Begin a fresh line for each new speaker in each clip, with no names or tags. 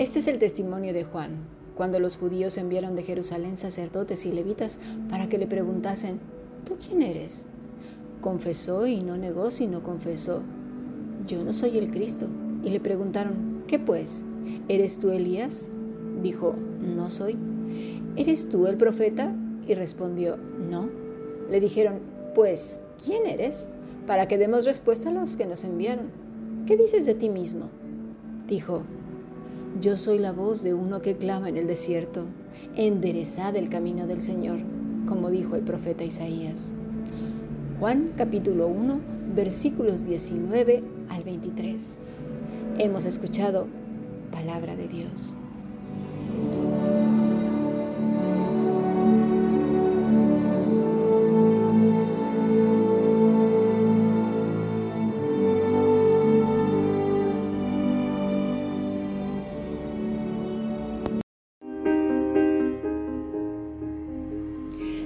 Este es el testimonio de Juan, cuando los judíos enviaron de Jerusalén sacerdotes y levitas para que le preguntasen, ¿tú quién eres? Confesó y no negó, sino confesó, yo no soy el Cristo. Y le preguntaron, ¿qué pues? ¿Eres tú Elías? Dijo, no soy. ¿Eres tú el profeta? Y respondió, no. Le dijeron, pues, ¿quién eres? Para que demos respuesta a los que nos enviaron. ¿Qué dices de ti mismo? Dijo, yo soy la voz de uno que clama en el desierto, enderezad el camino del Señor, como dijo el profeta Isaías. Juan capítulo 1, versículos 19 al 23. Hemos escuchado palabra de Dios.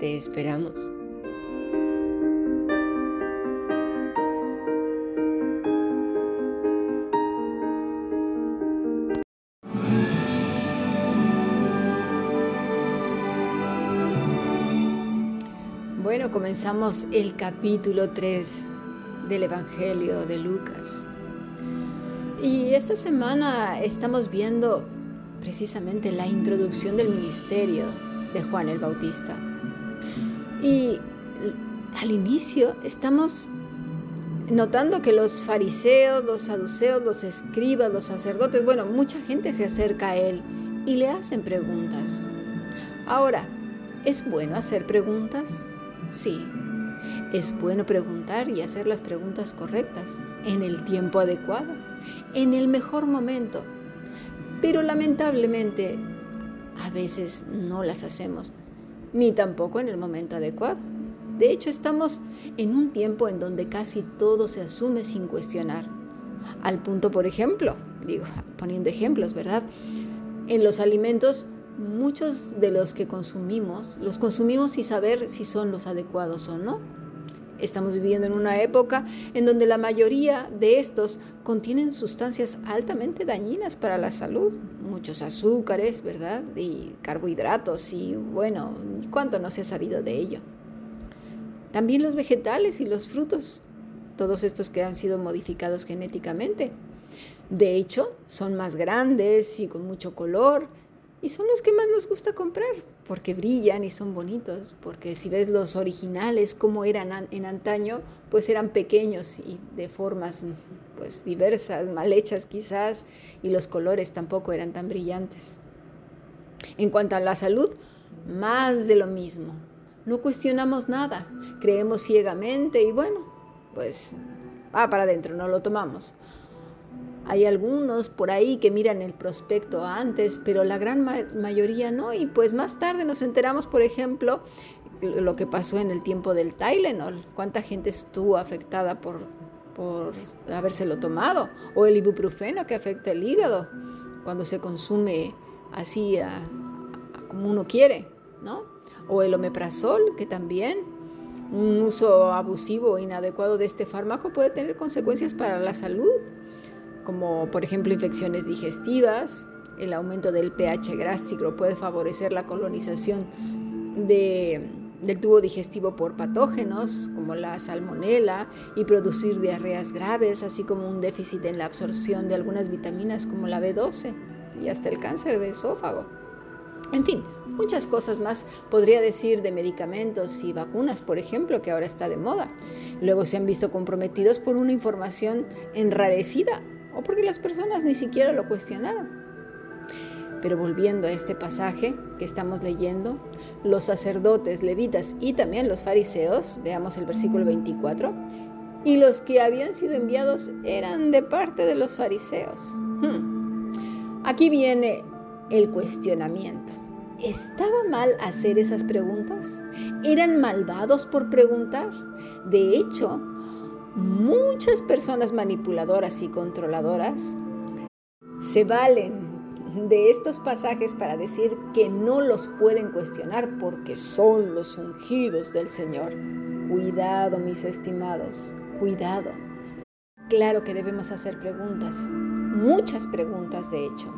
Te esperamos.
Bueno, comenzamos el capítulo 3 del Evangelio de Lucas. Y esta semana estamos viendo precisamente la introducción del ministerio de Juan el Bautista. Y al inicio estamos notando que los fariseos, los saduceos, los escribas, los sacerdotes, bueno, mucha gente se acerca a él y le hacen preguntas. Ahora, ¿es bueno hacer preguntas? Sí. Es bueno preguntar y hacer las preguntas correctas, en el tiempo adecuado, en el mejor momento. Pero lamentablemente, a veces no las hacemos ni tampoco en el momento adecuado. De hecho, estamos en un tiempo en donde casi todo se asume sin cuestionar. Al punto, por ejemplo, digo, poniendo ejemplos, ¿verdad? En los alimentos, muchos de los que consumimos, los consumimos sin saber si son los adecuados o no. Estamos viviendo en una época en donde la mayoría de estos contienen sustancias altamente dañinas para la salud, muchos azúcares, ¿verdad? Y carbohidratos y bueno, ¿cuánto no se ha sabido de ello? También los vegetales y los frutos, todos estos que han sido modificados genéticamente. De hecho, son más grandes y con mucho color, y son los que más nos gusta comprar, porque brillan y son bonitos, porque si ves los originales como eran en antaño, pues eran pequeños y de formas pues diversas, mal hechas quizás, y los colores tampoco eran tan brillantes. En cuanto a la salud, más de lo mismo. No cuestionamos nada, creemos ciegamente y bueno, pues va para adentro, no lo tomamos. Hay algunos por ahí que miran el prospecto antes, pero la gran mayoría no. Y pues más tarde nos enteramos, por ejemplo, lo que pasó en el tiempo del Tylenol. ¿Cuánta gente estuvo afectada por, por habérselo tomado? O el ibuprofeno que afecta el hígado cuando se consume así como uno quiere, ¿no? O el omeprazol que también un uso abusivo o inadecuado de este fármaco puede tener consecuencias para la salud como por ejemplo infecciones digestivas, el aumento del pH gástrico puede favorecer la colonización del tubo digestivo por patógenos como la salmonela y producir diarreas graves, así como un déficit en la absorción de algunas vitaminas como la B12 y hasta el cáncer de esófago. En fin, muchas cosas más podría decir de medicamentos y vacunas, por ejemplo, que ahora está de moda. Luego se han visto comprometidos por una información enrarecida o porque las personas ni siquiera lo cuestionaron. Pero volviendo a este pasaje que estamos leyendo, los sacerdotes, levitas y también los fariseos, veamos el versículo 24, y los que habían sido enviados eran de parte de los fariseos. Hmm. Aquí viene el cuestionamiento. ¿Estaba mal hacer esas preguntas? ¿Eran malvados por preguntar? De hecho, muchas personas manipuladoras y controladoras se valen de estos pasajes para decir que no los pueden cuestionar porque son los ungidos del Señor. Cuidado, mis estimados, cuidado. Claro que debemos hacer preguntas, muchas preguntas de hecho,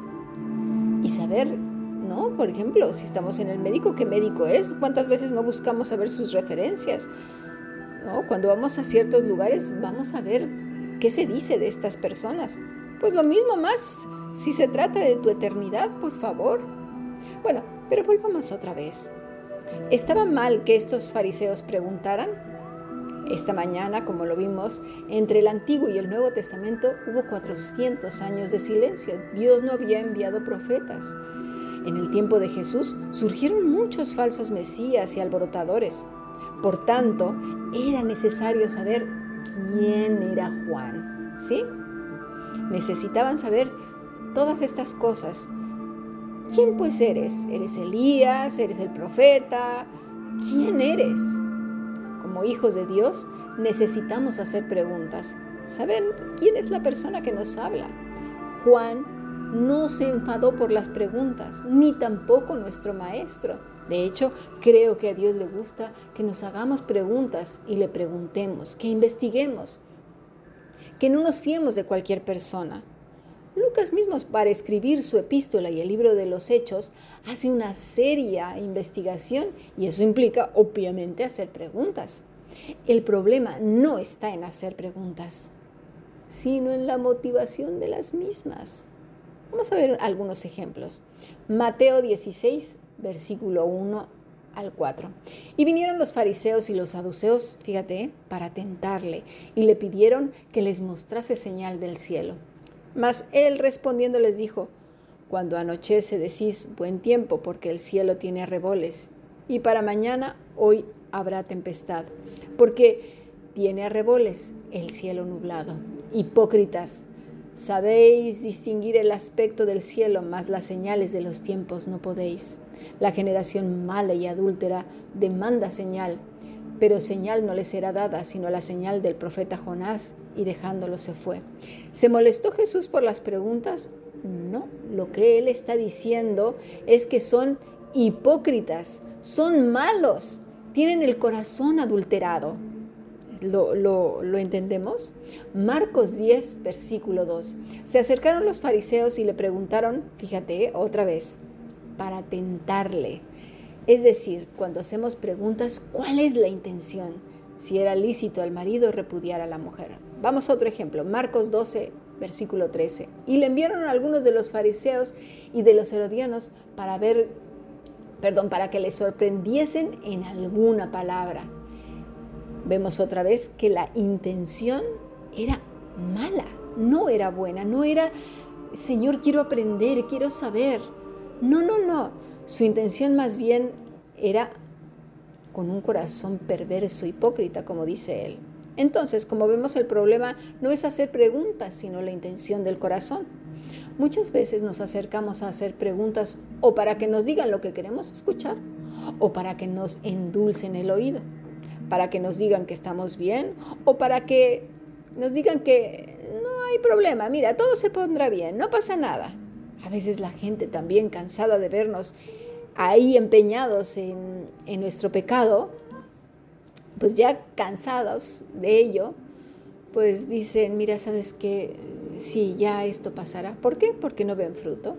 y saber, ¿no? Por ejemplo, si estamos en el médico, ¿qué médico es? ¿Cuántas veces no buscamos saber sus referencias? Cuando vamos a ciertos lugares, vamos a ver qué se dice de estas personas. Pues lo mismo más si se trata de tu eternidad, por favor. Bueno, pero volvamos otra vez. ¿Estaba mal que estos fariseos preguntaran? Esta mañana, como lo vimos, entre el Antiguo y el Nuevo Testamento hubo 400 años de silencio. Dios no había enviado profetas. En el tiempo de Jesús surgieron muchos falsos mesías y alborotadores. Por tanto, era necesario saber quién era Juan. ¿Sí? Necesitaban saber todas estas cosas. ¿Quién pues eres? ¿Eres Elías? ¿Eres el profeta? ¿Quién eres? Como hijos de Dios necesitamos hacer preguntas. Saber quién es la persona que nos habla. Juan no se enfadó por las preguntas, ni tampoco nuestro maestro. De hecho, creo que a Dios le gusta que nos hagamos preguntas y le preguntemos, que investiguemos, que no nos fiemos de cualquier persona. Lucas mismo, para escribir su epístola y el libro de los Hechos, hace una seria investigación y eso implica, obviamente, hacer preguntas. El problema no está en hacer preguntas, sino en la motivación de las mismas. Vamos a ver algunos ejemplos. Mateo 16, versículo 1 al 4. Y vinieron los fariseos y los saduceos, fíjate, para tentarle, y le pidieron que les mostrase señal del cielo. Mas él respondiendo les dijo, Cuando anochece decís buen tiempo porque el cielo tiene arreboles, y para mañana hoy habrá tempestad, porque tiene arreboles el cielo nublado. Hipócritas, sabéis distinguir el aspecto del cielo, mas las señales de los tiempos no podéis. La generación mala y adúltera demanda señal, pero señal no le será dada, sino la señal del profeta Jonás, y dejándolo se fue. ¿Se molestó Jesús por las preguntas? No, lo que él está diciendo es que son hipócritas, son malos, tienen el corazón adulterado. ¿Lo, lo, entendemos? Marcos 10, versículo 2. Se acercaron los fariseos y le preguntaron, fíjate otra vez, para tentarle es decir, cuando hacemos preguntas, ¿cuál es la intención? Si era lícito al marido repudiar a la mujer. Vamos a otro ejemplo, Marcos 12, versículo 13. Y le enviaron a algunos de los fariseos y de los herodianos para ver, perdón, para que le sorprendiesen en alguna palabra. Vemos otra vez que la intención era mala, no era buena, no era, Señor, quiero aprender, quiero saber. No, no, no. Su intención más bien era con un corazón perverso, hipócrita, como dice él. Entonces, como vemos, el problema no es hacer preguntas, sino la intención del corazón. Muchas veces nos acercamos a hacer preguntas o para que nos digan lo que queremos escuchar o para que nos endulcen el oído, para que nos digan que estamos bien o para que nos digan que no hay problema, mira, todo se pondrá bien, no pasa nada. A veces la gente también cansada de vernos ahí empeñados en, nuestro pecado, pues ya cansados de ello, pues dicen, mira, sabes que sí, ya esto pasará. ¿Por qué? Porque no ven fruto.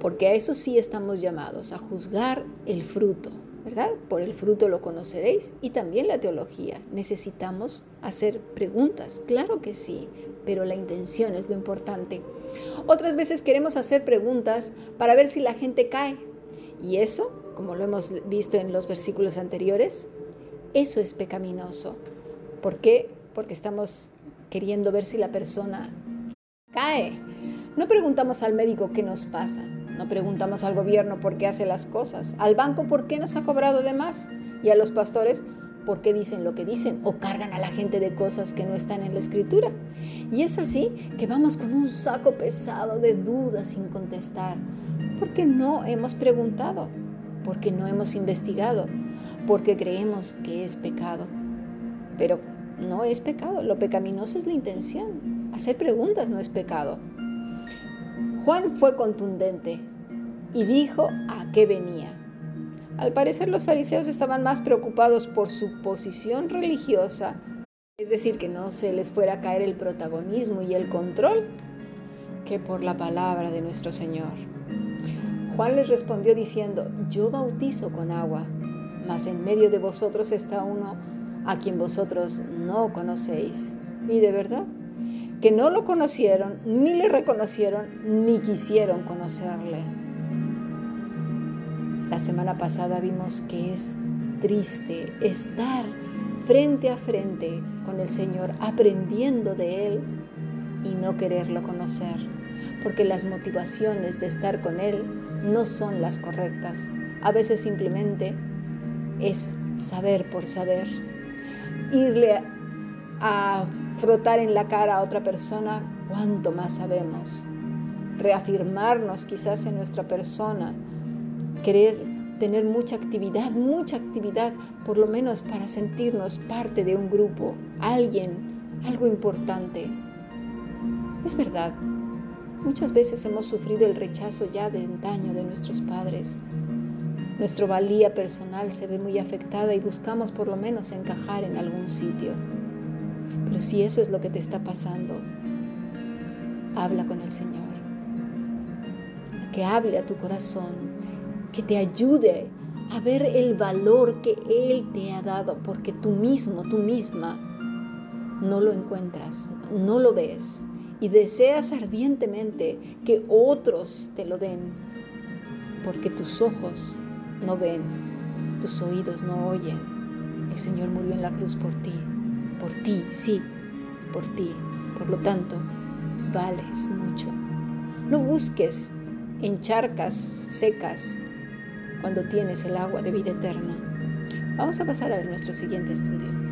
Porque a eso sí estamos llamados, a juzgar el fruto, ¿verdad? Por el fruto lo conoceréis y también la teología. Necesitamos hacer preguntas, claro que sí, pero la intención es lo importante. Otras veces queremos hacer preguntas para ver si la gente cae. Y eso, como lo hemos visto en los versículos anteriores, eso es pecaminoso. ¿Por qué? Porque estamos queriendo ver si la persona cae. No preguntamos al médico qué nos pasa. No preguntamos al gobierno por qué hace las cosas. Al banco por qué nos ha cobrado de más. Y a los pastores por qué dicen lo que dicen o cargan a la gente de cosas que no están en la escritura. Y es así que vamos con un saco pesado de dudas sin contestar, porque no hemos preguntado, porque no hemos investigado, porque creemos que es pecado. Pero no es pecado, lo pecaminoso es la intención. Hacer preguntas no es pecado. Juan fue contundente y dijo a qué venía. Al parecer los fariseos estaban más preocupados por su posición religiosa, es decir, que no se les fuera a caer el protagonismo y el control, que por la palabra de nuestro Señor. Juan les respondió diciendo, yo bautizo con agua, mas en medio de vosotros está uno a quien vosotros no conocéis. Y de verdad, que no lo conocieron, ni le reconocieron, ni quisieron conocerle. La semana pasada vimos que es triste estar frente a frente con el Señor, aprendiendo de Él y no quererlo conocer, porque las motivaciones de estar con Él no son las correctas. A veces simplemente es saber por saber. Irle a frotar en la cara a otra persona cuánto más sabemos. Reafirmarnos quizás en nuestra persona querer tener mucha actividad, mucha actividad, por lo menos para sentirnos parte de un grupo, alguien, algo importante. Es verdad, muchas veces hemos sufrido el rechazo ya de antaño de nuestros padres. Nuestra valía personal se ve muy afectada y buscamos por lo menos encajar en algún sitio. Pero si eso es lo que te está pasando, habla con el Señor. Que hable a tu corazón que te ayude a ver el valor que Él te ha dado, porque tú mismo, tú misma, no lo encuentras, no lo ves y deseas ardientemente que otros te lo den, porque tus ojos no ven, tus oídos no oyen. El Señor murió en la cruz por ti, por ti, sí, por ti. Por lo tanto, vales mucho. No busques en charcas secas cuando tienes el agua de vida eterna. Vamos a pasar a nuestro siguiente estudio.